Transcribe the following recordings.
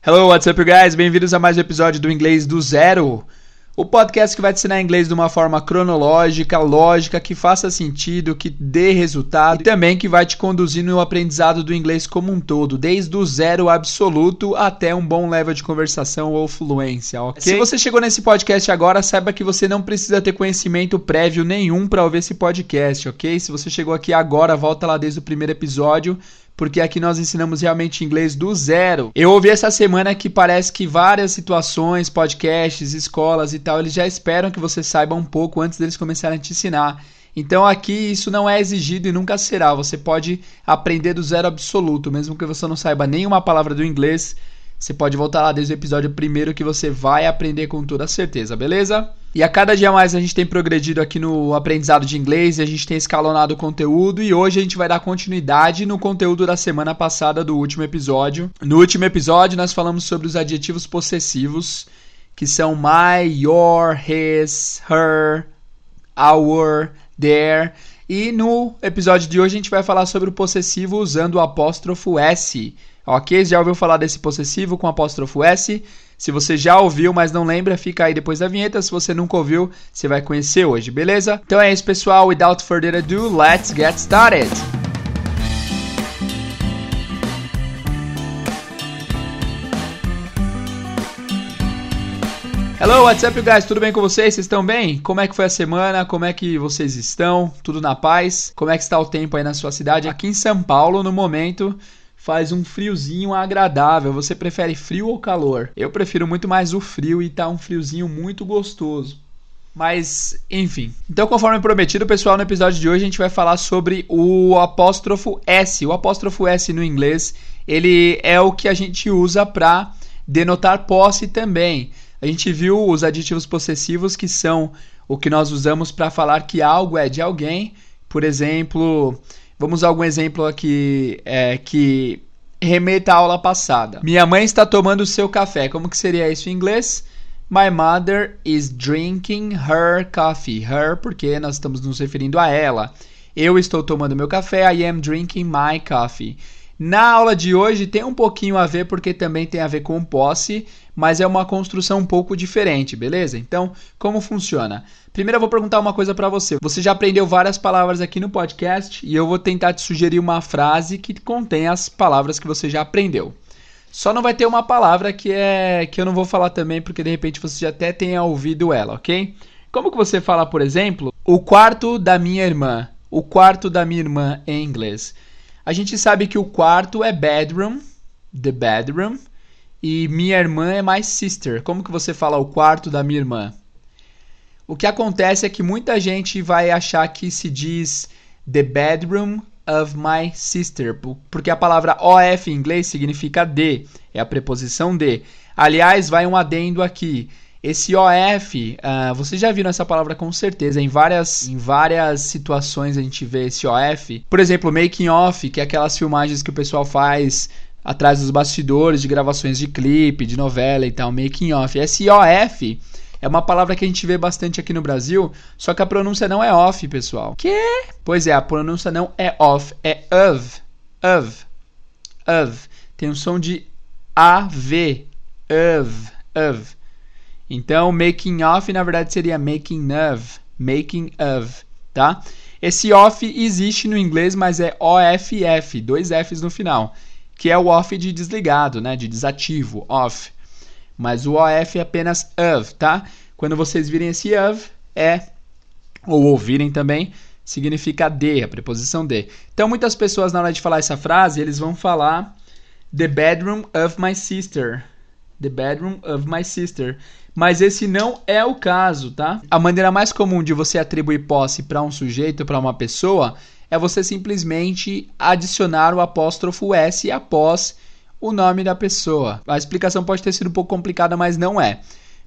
Hello, what's up, guys? Bem-vindos a mais um episódio do Inglês do Zero. O podcast que vai te ensinar inglês de uma forma cronológica, lógica, que faça sentido, que dê resultado e também que vai te conduzir no aprendizado do inglês como um todo, desde o zero absoluto até um bom level de conversação ou fluência, ok? Se você chegou nesse podcast agora, saiba que você não precisa ter conhecimento prévio nenhum para ouvir esse podcast, ok? Se você chegou aqui agora, volta lá desde o primeiro episódio porque aqui nós ensinamos realmente inglês do zero. Eu ouvi essa semana que parece que várias situações, podcasts, escolas e tal, eles já esperam que você saiba um pouco antes deles começarem a te ensinar. Então aqui isso não é exigido e nunca será. Você pode aprender do zero absoluto, mesmo que você não saiba nenhuma palavra do inglês. Você pode voltar lá desde o episódio primeiro que você vai aprender com toda certeza, beleza? E a cada dia mais a gente tem progredido aqui no aprendizado de inglês, a gente tem escalonado o conteúdo e hoje a gente vai dar continuidade no conteúdo da semana passada do último episódio. No último episódio nós falamos sobre os adjetivos possessivos, que são my, your, his, her, our, their. E no episódio de hoje a gente vai falar sobre o possessivo usando o apóstrofo S. Ok? Já ouviu falar desse possessivo com apóstrofo S? Se você já ouviu, mas não lembra, fica aí depois da vinheta. Se você nunca ouviu, você vai conhecer hoje, beleza? Então é isso, pessoal. Without further ado, let's get started! Hello, what's up, guys? Tudo bem com vocês? Vocês estão bem? Como é que foi a semana? Como é que vocês estão? Tudo na paz? Como é que está o tempo aí na sua cidade? Aqui em São Paulo, no momento, faz um friozinho agradável. Você prefere frio ou calor? Eu prefiro muito mais o frio e tá um friozinho muito gostoso. Mas, enfim. Então, conforme prometido, pessoal, no episódio de hoje a gente vai falar sobre o apóstrofo S. O apóstrofo S no inglês, ele é o que a gente usa para denotar posse também. A gente viu os adjetivos possessivos que são o que nós usamos para falar que algo é de alguém. Por exemplo, Vamos usar algum exemplo aqui é, que remeta à aula passada. Minha mãe está tomando seu café. Como que seria isso em inglês? My mother is drinking her coffee. Her, porque nós estamos nos referindo a ela. Eu estou tomando meu café. I am drinking my coffee. Na aula de hoje tem um pouquinho a ver porque também tem a ver com posse, mas é uma construção um pouco diferente, beleza? Então, como funciona? Primeiro eu vou perguntar uma coisa para você. Você já aprendeu várias palavras aqui no podcast e eu vou tentar te sugerir uma frase que contém as palavras que você já aprendeu. Só não vai ter uma palavra que é que eu não vou falar também porque de repente você já até tenha ouvido ela, OK? Como que você fala, por exemplo, o quarto da minha irmã? O quarto da minha irmã em inglês. A gente sabe que o quarto é bedroom, the bedroom, e minha irmã é my sister. Como que você fala o quarto da minha irmã? O que acontece é que muita gente vai achar que se diz the bedroom of my sister, porque a palavra OF em inglês significa de, é a preposição de. Aliás, vai um adendo aqui. Esse OF, uh, ah, vocês já viram essa palavra com certeza. Em várias, em várias situações a gente vê esse OF. Por exemplo, making off, que é aquelas filmagens que o pessoal faz atrás dos bastidores de gravações de clipe, de novela e tal. Making off. Esse OF é uma palavra que a gente vê bastante aqui no Brasil, só que a pronúncia não é off, pessoal. Que? Pois é, a pronúncia não é off, é of. Of. Of. Tem um som de AV. Of. Of. Então, making off na verdade seria making of, making of, tá? Esse off existe no inglês, mas é OFF, dois Fs no final, que é o off de desligado, né, de desativo, off. Mas o OF é apenas of, tá? Quando vocês virem esse of, é ou ouvirem também, significa de, a preposição de. Então, muitas pessoas na hora de falar essa frase, eles vão falar the bedroom of my sister. The bedroom of my sister mas esse não é o caso, tá? A maneira mais comum de você atribuir posse para um sujeito, para uma pessoa, é você simplesmente adicionar o apóstrofo S após o nome da pessoa. A explicação pode ter sido um pouco complicada, mas não é.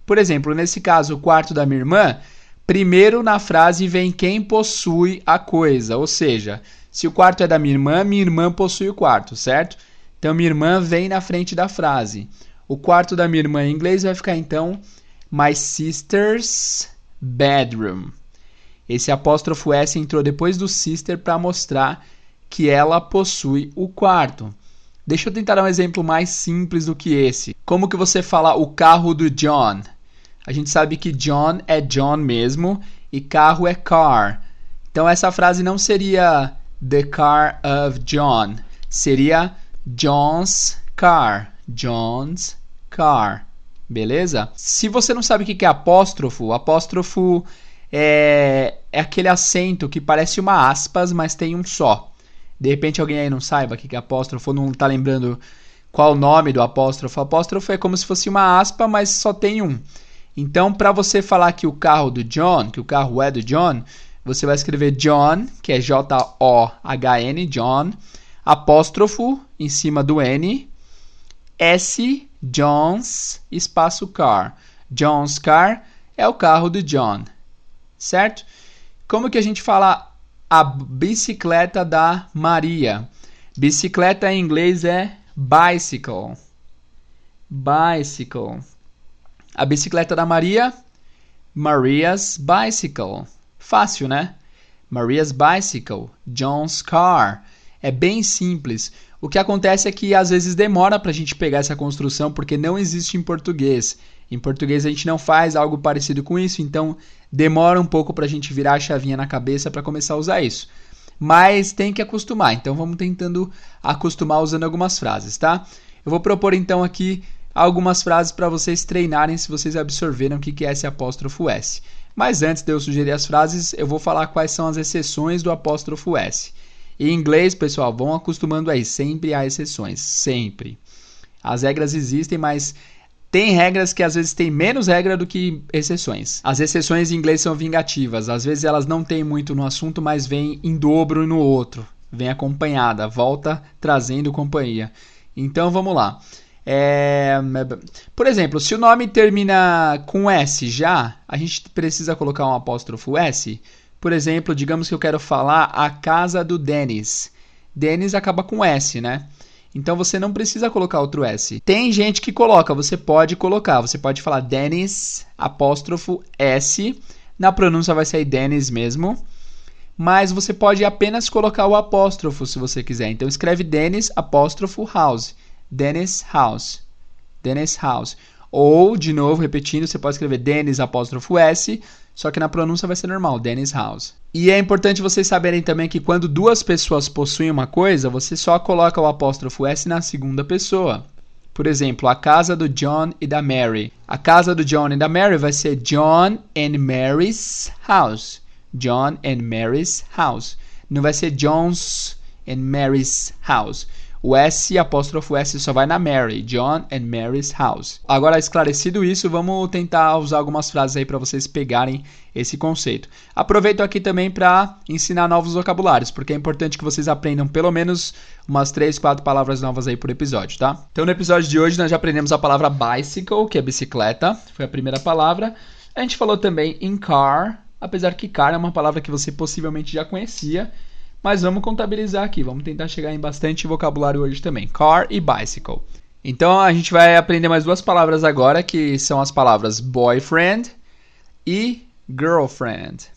Por exemplo, nesse caso, o quarto da minha irmã, primeiro na frase vem quem possui a coisa, ou seja, se o quarto é da minha irmã, minha irmã possui o quarto, certo? Então minha irmã vem na frente da frase. O quarto da minha irmã em inglês vai ficar então My sister's bedroom. Esse apóstrofo S entrou depois do sister para mostrar que ela possui o quarto. Deixa eu tentar dar um exemplo mais simples do que esse. Como que você fala o carro do John? A gente sabe que John é John mesmo e carro é car. Então essa frase não seria the car of John, seria John's car. John's car. Beleza? Se você não sabe o que é apóstrofo, apóstrofo é, é aquele acento que parece uma aspas, mas tem um só. De repente alguém aí não saiba o que é apóstrofo, não está lembrando qual o nome do apóstrofo. Apóstrofo é como se fosse uma aspa, mas só tem um. Então, para você falar que o carro do John, que o carro é do John, você vai escrever John, que é J-O-H-N, John, apóstrofo em cima do N, S, John's, espaço car. John's car é o carro do John, certo? Como que a gente fala a bicicleta da Maria. Bicicleta em inglês é bicycle. Bicycle. A bicicleta da Maria, Maria's bicycle. Fácil, né? Maria's bicycle, John's car. É bem simples. O que acontece é que às vezes demora para a gente pegar essa construção porque não existe em português. Em português a gente não faz algo parecido com isso, então demora um pouco para a gente virar a chavinha na cabeça para começar a usar isso. Mas tem que acostumar, então vamos tentando acostumar usando algumas frases, tá? Eu vou propor então aqui algumas frases para vocês treinarem se vocês absorveram o que é esse apóstrofo S. Mas antes de eu sugerir as frases, eu vou falar quais são as exceções do apóstrofo S. Em inglês, pessoal, vão acostumando aí, sempre há exceções, sempre. As regras existem, mas tem regras que às vezes tem menos regra do que exceções. As exceções em inglês são vingativas. Às vezes elas não têm muito no assunto, mas vêm em dobro no outro. Vem acompanhada, volta trazendo companhia. Então vamos lá. É... Por exemplo, se o nome termina com S já, a gente precisa colocar um apóstrofo S. Por exemplo, digamos que eu quero falar a casa do Denis. Denis acaba com S, né? Então você não precisa colocar outro S. Tem gente que coloca, você pode colocar. Você pode falar Dennis, apóstrofo S. Na pronúncia vai sair Dennis mesmo. Mas você pode apenas colocar o apóstrofo se você quiser. Então escreve Dennis, apóstrofo House. Dennis House. Dennis House. Ou, de novo, repetindo, você pode escrever Dennis, apóstrofo S só que na pronúncia vai ser normal, Dennis House. E é importante vocês saberem também que quando duas pessoas possuem uma coisa, você só coloca o apóstrofo S na segunda pessoa. Por exemplo, a casa do John e da Mary. A casa do John e da Mary vai ser John and Mary's house. John and Mary's house. Não vai ser John's and Mary's house. O S, apóstrofo S, só vai na Mary, John and Mary's house. Agora, esclarecido isso, vamos tentar usar algumas frases aí para vocês pegarem esse conceito. Aproveito aqui também para ensinar novos vocabulários, porque é importante que vocês aprendam pelo menos umas 3, 4 palavras novas aí por episódio, tá? Então, no episódio de hoje, nós já aprendemos a palavra bicycle, que é bicicleta, foi a primeira palavra. A gente falou também in car, apesar que car é uma palavra que você possivelmente já conhecia, mas vamos contabilizar aqui, vamos tentar chegar em bastante vocabulário hoje também. Car e bicycle. Então a gente vai aprender mais duas palavras agora, que são as palavras boyfriend e girlfriend.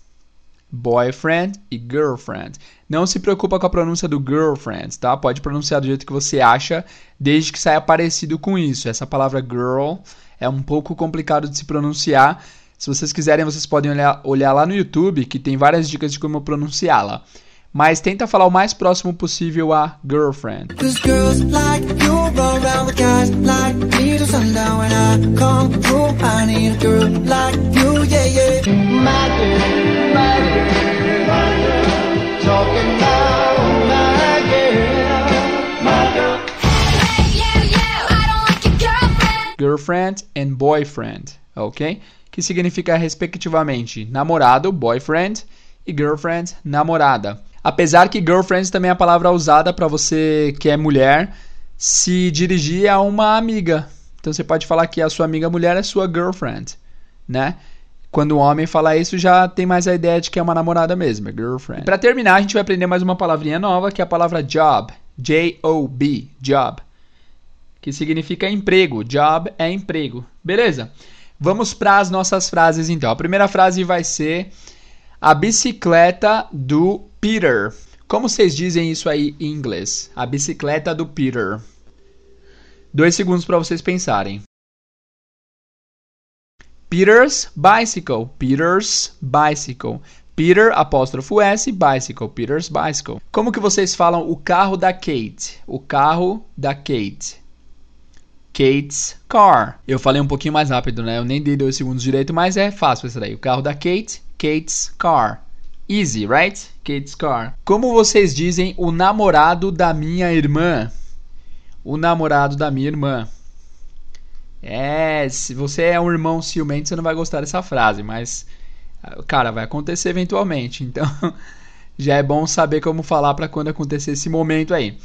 Boyfriend e girlfriend. Não se preocupa com a pronúncia do girlfriend, tá? Pode pronunciar do jeito que você acha, desde que saia parecido com isso. Essa palavra girl é um pouco complicado de se pronunciar. Se vocês quiserem, vocês podem olhar, olhar lá no YouTube, que tem várias dicas de como pronunciá-la mas tenta falar o mais próximo possível a girlfriend. Girlfriend and boyfriend, ok? Que significa respectivamente namorado, boyfriend, e girlfriend, namorada. Apesar que girlfriend também é a palavra usada para você que é mulher se dirigir a uma amiga. Então você pode falar que a sua amiga mulher é sua girlfriend, né? Quando o homem fala isso, já tem mais a ideia de que é uma namorada mesmo, é girlfriend. Para terminar, a gente vai aprender mais uma palavrinha nova, que é a palavra job. J-O-B, job. Que significa emprego. Job é emprego. Beleza? Vamos para as nossas frases então. A primeira frase vai ser a bicicleta do Peter. Como vocês dizem isso aí em inglês? A bicicleta do Peter. Dois segundos para vocês pensarem. Peter's bicycle. Peter's bicycle. Peter, apóstrofo S, bicycle. Peter's bicycle. Como que vocês falam o carro da Kate? O carro da Kate. Kate's car. Eu falei um pouquinho mais rápido, né? Eu nem dei dois segundos direito, mas é fácil isso daí. O carro da Kate, Kate's car. Easy, right? Kate's car. Como vocês dizem o namorado da minha irmã? O namorado da minha irmã. É, se você é um irmão ciumento, você não vai gostar dessa frase, mas cara, vai acontecer eventualmente. Então, já é bom saber como falar para quando acontecer esse momento aí.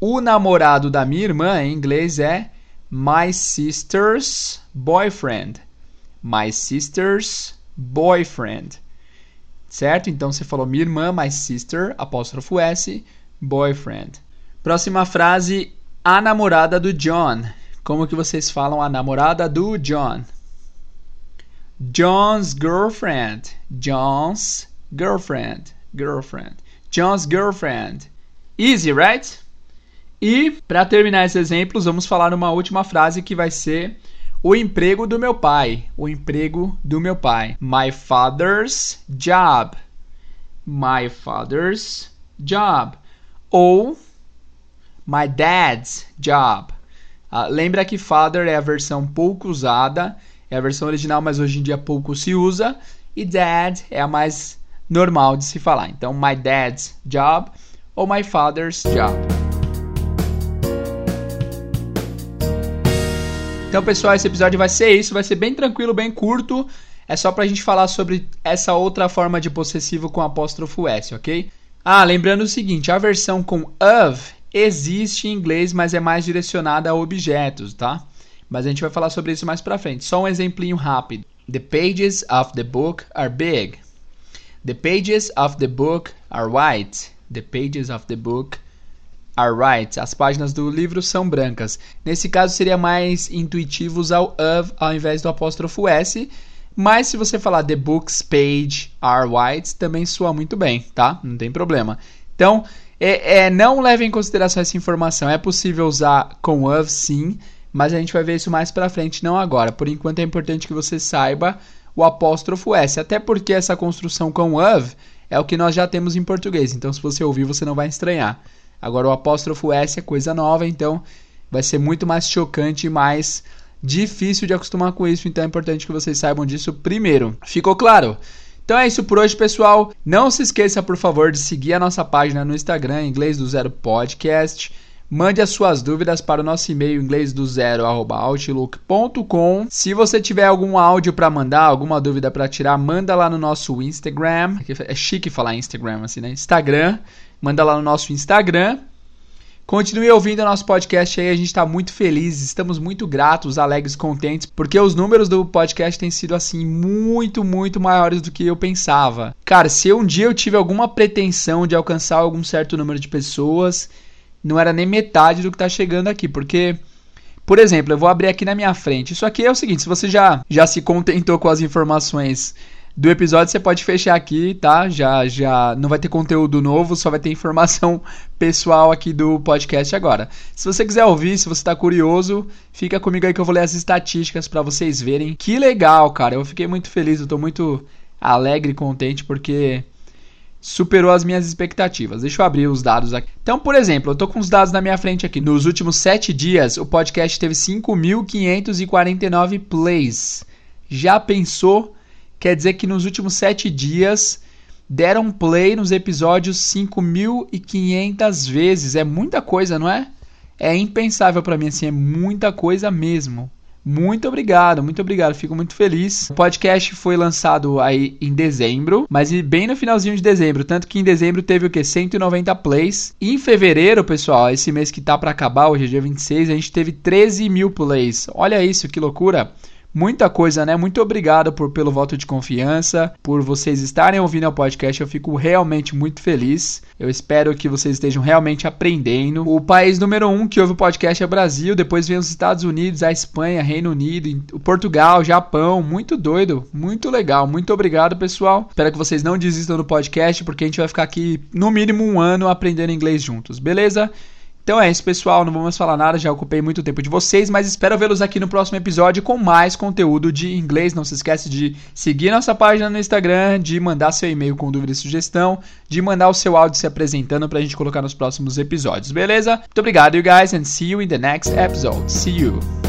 O namorado da minha irmã em inglês é my sister's boyfriend. My sister's boyfriend. Certo? Então você falou minha irmã, my sister, apóstrofo S, boyfriend. Próxima frase, a namorada do John. Como que vocês falam a namorada do John? John's girlfriend. John's girlfriend. Girlfriend. John's girlfriend. Easy, right? E para terminar esses exemplos, vamos falar uma última frase que vai ser o emprego do meu pai. O emprego do meu pai. My father's job. My father's job. Ou my dad's job. Ah, lembra que father é a versão pouco usada, é a versão original, mas hoje em dia pouco se usa. E dad é a mais normal de se falar. Então, my dad's job ou my father's job. Então, pessoal, esse episódio vai ser isso, vai ser bem tranquilo, bem curto. É só pra gente falar sobre essa outra forma de possessivo com apóstrofo S, ok? Ah, lembrando o seguinte, a versão com of existe em inglês, mas é mais direcionada a objetos, tá? Mas a gente vai falar sobre isso mais pra frente. Só um exemplinho rápido. The pages of the book are big. The pages of the book are white. The pages of the book white. As páginas do livro são brancas. Nesse caso seria mais intuitivo usar o of ao invés do apóstrofo S. Mas se você falar the books page are white, também soa muito bem, tá? Não tem problema. Então, é, é, não leve em consideração essa informação. É possível usar com of sim, mas a gente vai ver isso mais para frente, não agora. Por enquanto é importante que você saiba o apóstrofo S, até porque essa construção com of é o que nós já temos em português. Então, se você ouvir, você não vai estranhar. Agora, o apóstrofo S é coisa nova, então vai ser muito mais chocante e mais difícil de acostumar com isso. Então, é importante que vocês saibam disso primeiro. Ficou claro? Então é isso por hoje, pessoal. Não se esqueça, por favor, de seguir a nossa página no Instagram, Inglês do Zero Podcast. Mande as suas dúvidas para o nosso e-mail inglês do zero outlook.com. Se você tiver algum áudio para mandar, alguma dúvida para tirar, manda lá no nosso Instagram. É chique falar Instagram assim, né? Instagram. Manda lá no nosso Instagram. Continue ouvindo o nosso podcast aí, a gente está muito feliz, estamos muito gratos, alegres, contentes, porque os números do podcast têm sido assim muito, muito maiores do que eu pensava. Cara, se um dia eu tive alguma pretensão de alcançar algum certo número de pessoas, não era nem metade do que está chegando aqui, porque por exemplo, eu vou abrir aqui na minha frente. Isso aqui é o seguinte, se você já já se contentou com as informações do episódio, você pode fechar aqui, tá? Já já não vai ter conteúdo novo, só vai ter informação pessoal aqui do podcast agora. Se você quiser ouvir, se você tá curioso, fica comigo aí que eu vou ler as estatísticas para vocês verem. Que legal, cara. Eu fiquei muito feliz, eu tô muito alegre e contente porque superou as minhas expectativas. Deixa eu abrir os dados aqui. Então, por exemplo, eu tô com os dados na minha frente aqui. Nos últimos 7 dias, o podcast teve 5.549 plays. Já pensou? Quer dizer que nos últimos 7 dias deram play nos episódios 5.500 vezes. É muita coisa, não é? É impensável para mim assim, é muita coisa mesmo. Muito obrigado, muito obrigado, fico muito feliz. O podcast foi lançado aí em dezembro, mas bem no finalzinho de dezembro, tanto que em dezembro teve o que 190 plays. E em fevereiro, pessoal, esse mês que tá para acabar, hoje é dia 26, a gente teve 13 mil plays. Olha isso, que loucura! Muita coisa, né? Muito obrigado por, pelo voto de confiança, por vocês estarem ouvindo o podcast. Eu fico realmente muito feliz. Eu espero que vocês estejam realmente aprendendo. O país número um que ouve o podcast é o Brasil, depois vem os Estados Unidos, a Espanha, Reino Unido, o Portugal, Japão. Muito doido, muito legal. Muito obrigado, pessoal. Espero que vocês não desistam do podcast, porque a gente vai ficar aqui no mínimo um ano aprendendo inglês juntos, beleza? Então é isso, pessoal. Não mais falar nada, já ocupei muito tempo de vocês, mas espero vê-los aqui no próximo episódio com mais conteúdo de inglês. Não se esquece de seguir nossa página no Instagram, de mandar seu e-mail com dúvida e sugestão, de mandar o seu áudio se apresentando pra gente colocar nos próximos episódios, beleza? Muito obrigado, you guys, and see you in the next episode. See you!